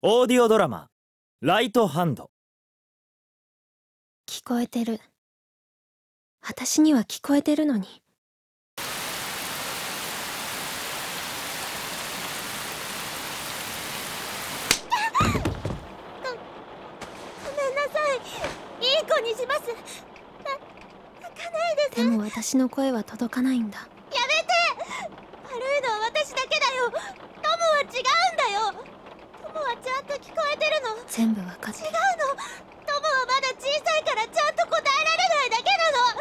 オーディオドラマ「ライトハンド。聞こえてる。私には聞こえてるのに。ごめんなさい。いい子にします。あ泣かないですでも私の声は届かないんだ。やめて。悪いのは私だけだよ。トムは違うんだよはちゃんと聞こえてるの？全部わかってる。違うの。トムはまだ小さいからちゃんと答えられないだけなの。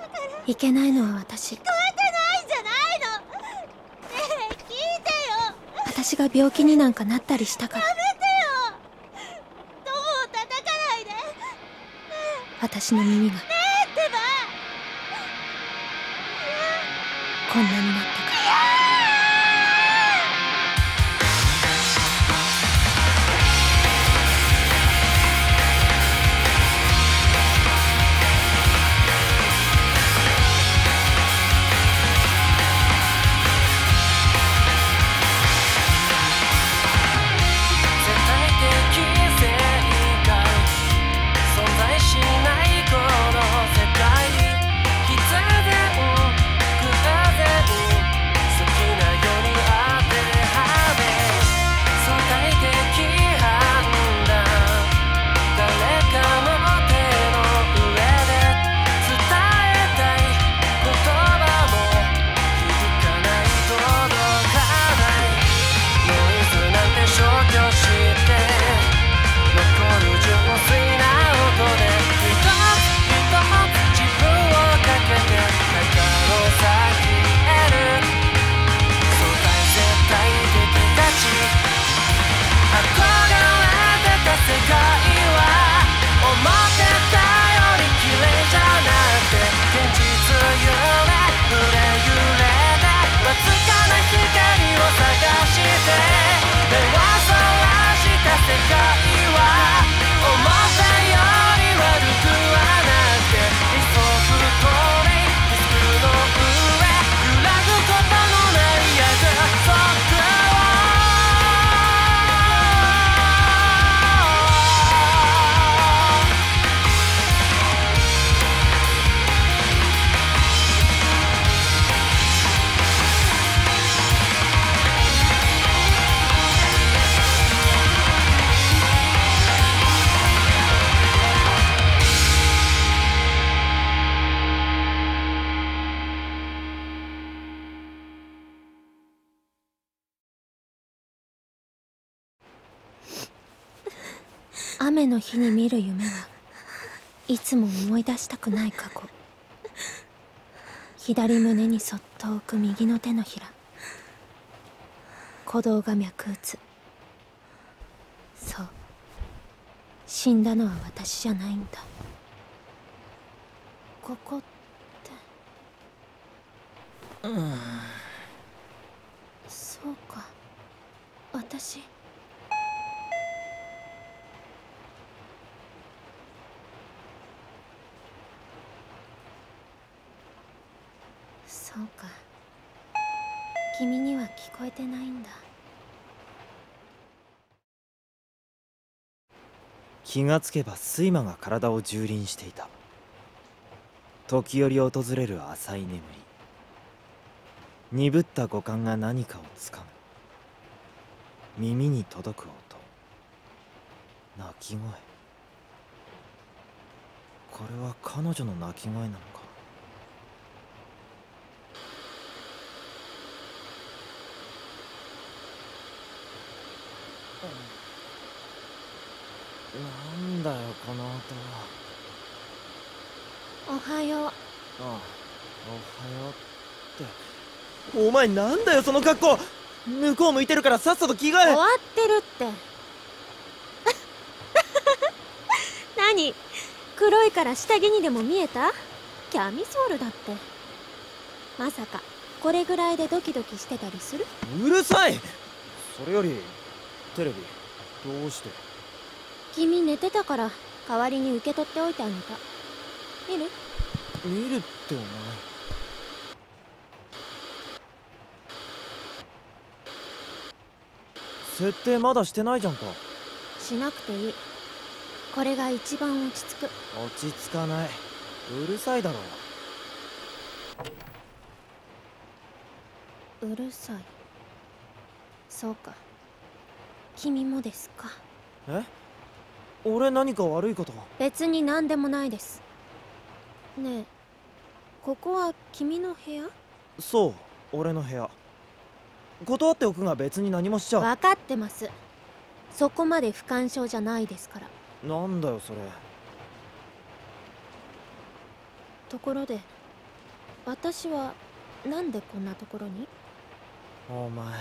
だからいけないのは私。聞こえてないんじゃないの。ねえ聞いてよ。私が病気になんかなったりしたから。やめてよ。トムを叩かないで。ね私の耳が。えねえってば。こんなに雨の日に見る夢はいつも思い出したくない過去。左胸にそっと置く右の手のひら。鼓動が脈打つ。そう。死んだのは私じゃないんだ。ここって。そうか。私そうか君には聞こえてないんだ。気がつけば睡魔が体を蹂躙していた。時折訪れる浅い眠り。鈍った五感が何かをつかむ。耳に届く音。鳴き声。これは彼女の鳴き声なのか？なんだよこの音。はおはよう。ああおはようって。お前なんだよその格好。向こう向いてるからさっさと着替え。終わってるって。何？黒いから下着にでも見えた？キャミソールだって。まさかこれぐらいでドキドキしてたりする？うるさい。それよりテレビ？どうして？君寝てたから代わりに受け取っておいてあげた。見る？見るってお前。設定まだしてないじゃんか。しなくていい。これが一番落ち着く。落ち着かない。うるさいだろ。うるさい。そうか君もですか？え？俺何か悪いこと？別に何でもないです。ねえここは君の部屋？そう俺の部屋。断っておくが別に何もしちゃ分かってます。そこまで不干渉じゃないですから。なんだよそれ。ところで私はなんでこんなところに？お前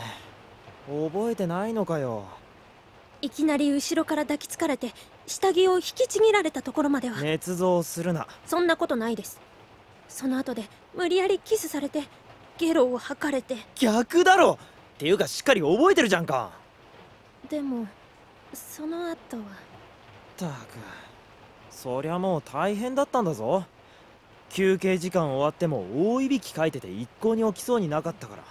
覚えてないのかよいきなり後ろから抱きつかれて下着を引きちぎられたところまでは、捏造するな。そんなことないです。その後で無理やりキスされてゲロを吐かれて。逆だろ！っていうかしっかり覚えてるじゃんか。でもその後は。ったく。そりゃもう大変だったんだぞ。休憩時間終わっても大いびきかいてて一向に起きそうになかったから。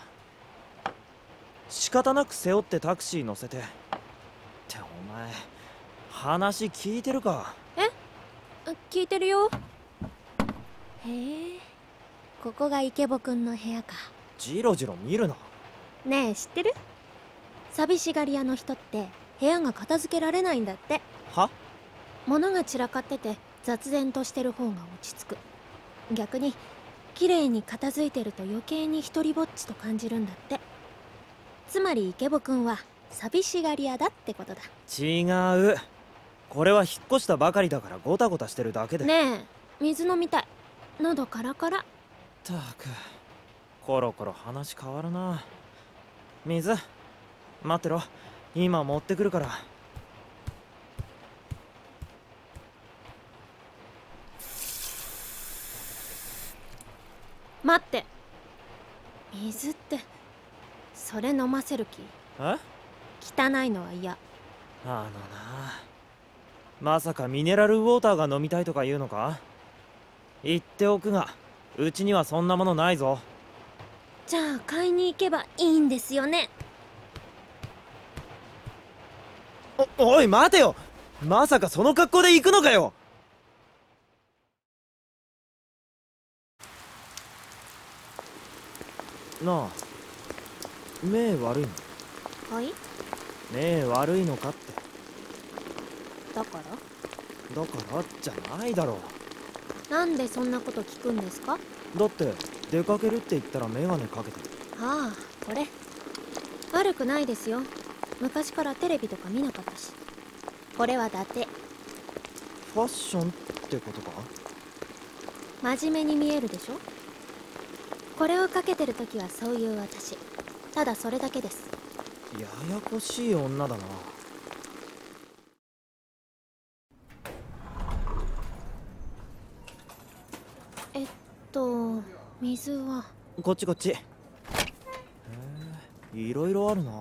仕方なく背負ってタクシー乗せてってお前話聞いてるか？あ聞いてるよ。へえ。ここがイケボくんの部屋か。ジロジロ見るな。ねえ知ってる？寂しがり屋の人って部屋が片付けられないんだって。は？物が散らかってて雑然としてる方が落ち着く。逆に綺麗に片付いてると余計に一人ぼっちと感じるんだって。つまりイケボくんは寂しがり屋だってことだ。違う。これは引っ越したばかりだからゴタゴタしてるだけでねえ水飲みたい。喉カラカラ。ったくコロコロ話変わるな。水待ってろ。今持ってくるから。待って。水ってそれ飲ませる気？え？汚いのは嫌。あのな。まさかミネラルウォーターが飲みたいとか言うのか？言っておくがうちにはそんなものないぞ。じゃあ買いに行けばいいんですよね？おおい待てよ！まさかその格好で行くのかよ！なあ目悪いの？はい？目悪いのかって。だから？だからじゃないだろ。なんでそんなこと聞くんですか？だって出かけるって言ったらメガネかけてる。ああこれ。悪くないですよ。昔からテレビとか見なかったし。これは伊達。ファッションってことか？真面目に見えるでしょ？これをかけてる時はそういう私。ただそれだけですややこしい女だな。えっと水は？こっちこっち。へえいろいろあるな、うん、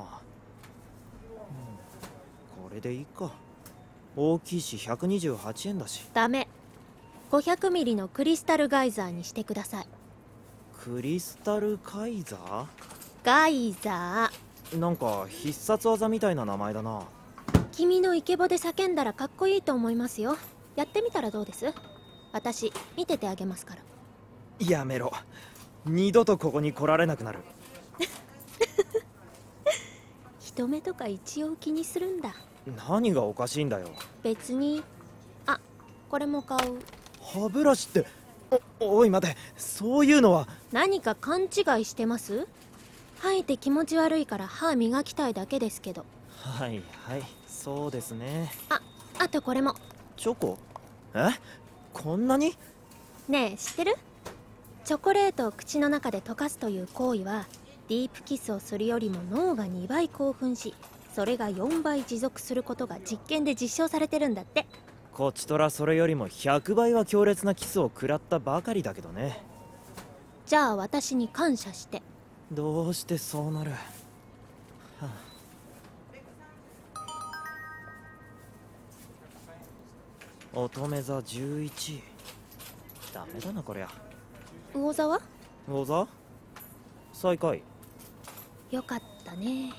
これでいいか。大きいし128円だし。ダメ。500ミリのクリスタルガイザーにしてください。クリスタルカイザガイザーなんか必殺技みたいな名前だな。ー君のイケボで叫んだらかっこいいと思いますよ。やってみたらどうです？私見ててあげますから。やめろ。二度とここに来られなくなる。人目とか一応気にするんだ。何がおかしいんだよ。別に。あこれも買う。歯ブラシって。おおい待て。そういうのは。何か勘違いしてます？吐いて気持ち悪いから歯磨きたいだけですけど。はいはいそうですね。ああとこれも。チョコ？え？こんなに？ねえ知ってる？チョコレートを口の中で溶かすという行為はディープキスをするよりも脳が2倍興奮しそれが4倍持続することが実験で実証されてるんだって。こちとらそれよりも100倍は強烈なキスを食らったばかりだけどね。じゃあ私に感謝してどうしてそうなる、はあ、乙女座11ダメだなこりゃ。魚座は？魚座？最下位。よかったね。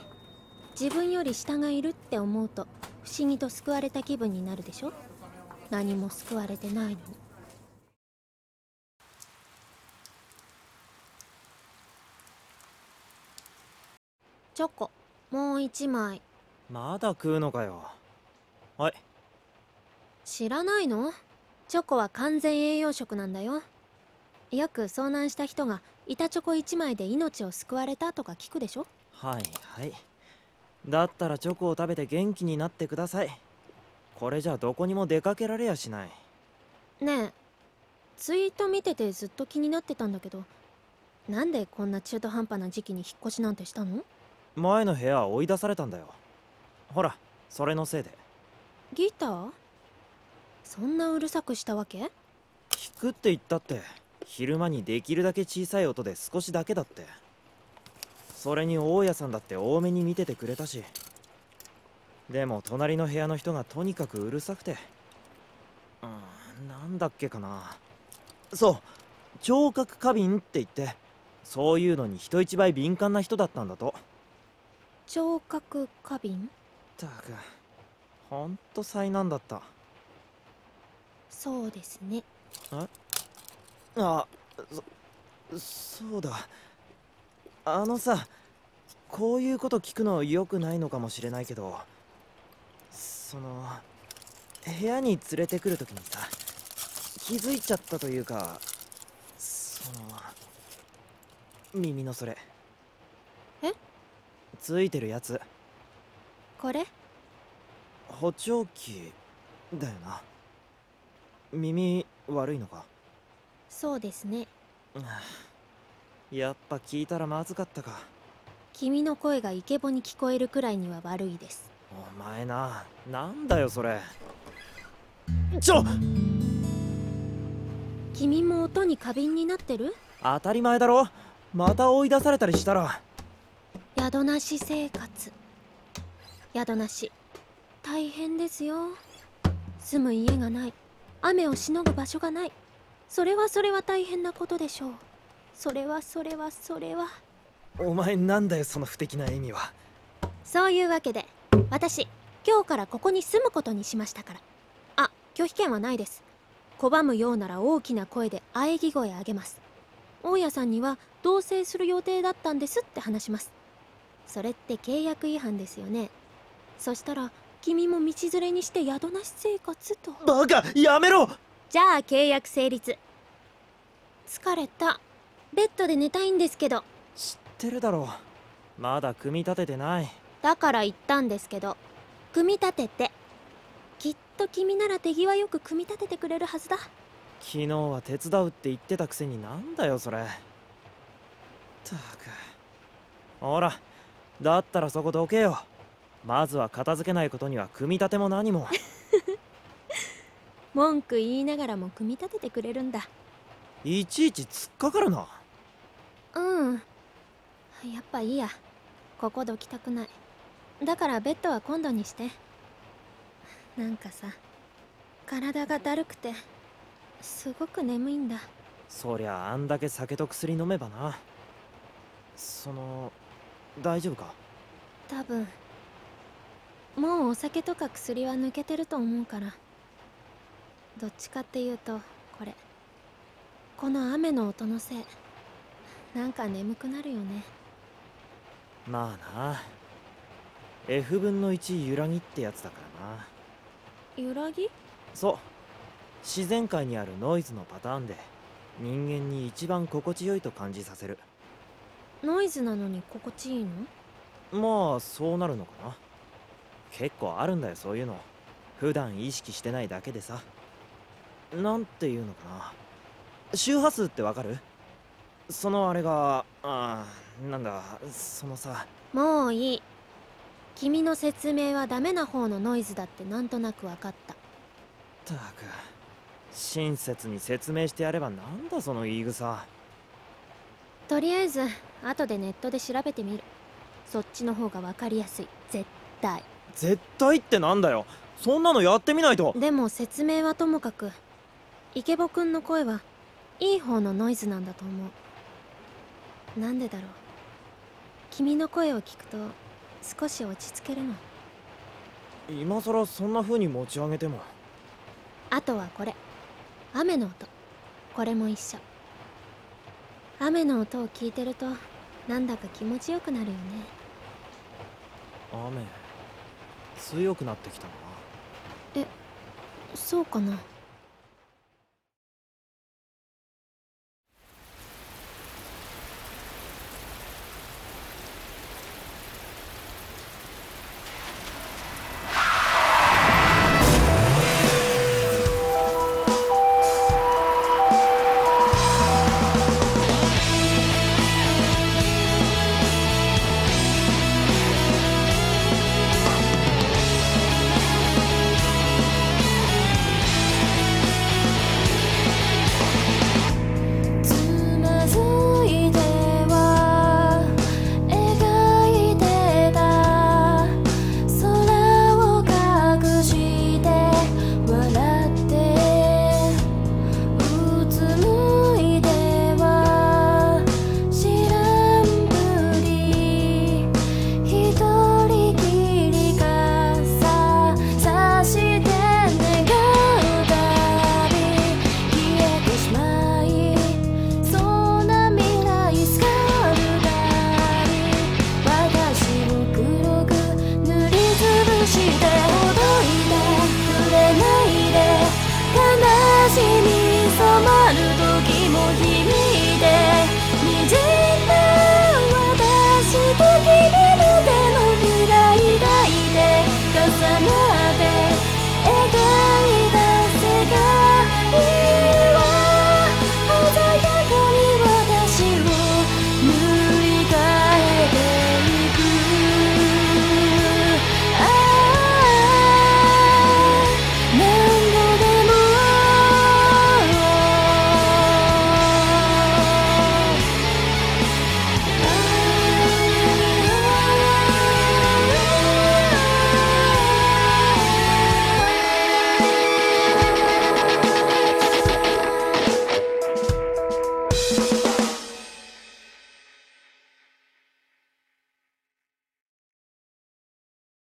自分より下がいるって思うと不思議と救われた気分になるでしょ？何も救われてないのにチョコもう一枚。まだ食うのかよ。はい。知らないの？チョコは完全栄養食なんだよ。よく遭難した人が板チョコ1枚で命を救われたとか聞くでしょ？はいはい。だったらチョコを食べて元気になってください。これじゃどこにも出かけられやしない。ねえ。ツイート見ててずっと気になってたんだけどなんでこんな中途半端な時期に引っ越しなんてしたの？前の部屋は追い出されたんだよ。ほらそれのせいで。ギター？そんなうるさくしたわけ？弾くって言ったって昼間にできるだけ小さい音で少しだけだって。それに大家さんだって多めに見ててくれたし。でも隣の部屋の人がとにかくうるさくて。うんなんだっけかな。そう聴覚過敏って言ってそういうのに人一倍敏感な人だったんだと聴覚過敏ったくほんと災難だった。そうですね。あそそうだ。あのさこういうこと聞くの良くないのかもしれないけどその部屋に連れてくるときにさ気づいちゃったというかその耳のそれ。えついてるやつ。これ？補聴器だよな。耳悪いのか？そうですね。やっぱ聞いたらまずかったか。君の声がイケボに聞こえるくらいには悪いです。お前ななんだよそれ。ちょ！君も音に過敏になってる？当たり前だろ。また追い出されたりしたら宿なし生活。宿なし。大変ですよ。住む家がない。雨をしのぐ場所がない。それはそれは大変なことでしょう。それはそれはそれは。お前なんだよその不敵な笑みは。そういうわけで私今日からここに住むことにしましたから。あ拒否権はないです。拒むようなら大きな声で喘ぎ声あげます。大家さんには同棲する予定だったんですって話しますそれって契約違反ですよね。そしたら君も道連れにして宿なし生活と。バカやめろ！じゃあ契約成立。疲れた。ベッドで寝たいんですけど。知ってるだろまだ組み立ててない。だから言ったんですけど。組み立てて。きっと君なら手際よく組み立ててくれるはずだ。昨日は手伝うって言ってたくせになんだよそれ。ったく。ほらだったらそこどけよ。まずは片付けないことには組み立ても何も。文句言いながらも組み立ててくれるんだ。いちいち突っかかるな。うん。やっぱいいや。ここどきたくないだからベッドは今度にして。なんかさ体がだるくてすごく眠いんだ。そりゃあんだけ酒と薬飲めばな。その大丈夫か？多分。もうお酒とか薬は抜けてると思うから。どっちかっていうとこれ。この雨の音のせい。なんか眠くなるよね。まあな。F 分の1揺らぎってやつだからな。揺らぎ？そう。自然界にあるノイズのパターンで人間に一番心地よいと感じさせるノイズなのに心地いいの？まあそうなるのかな。結構あるんだよそういうの。普段意識してないだけでさ。なんていうのかな。周波数ってわかる？そのあれがあーなんだそのさ。もういい。君の説明はダメな方のノイズだってなんとなく分かった。ったく親切に説明してやればなんだその言い草とりあえず後でネットで調べてみる。そっちの方が分かりやすい。絶対。絶対ってなんだよ。そんなのやってみないと。でも説明はともかく。イケボくんの声はいい方のノイズなんだと思う。なんでだろう。君の声を聞くと少し落ち着けるの。今さらそんな風に持ち上げても。あとはこれ。雨の音。これも一緒雨の音を聞いてるとなんだか気持ちよくなるよね。雨強くなってきたなそうかな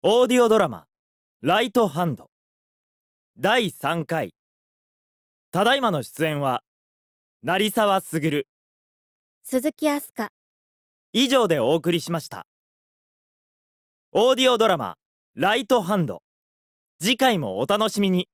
オーディオドラマ「ライトハンド」第3回。ただいまの出演は成沢卓鈴木飛鳥以上でお送りしました。オーディオドラマ「ライトハンド」次回もお楽しみに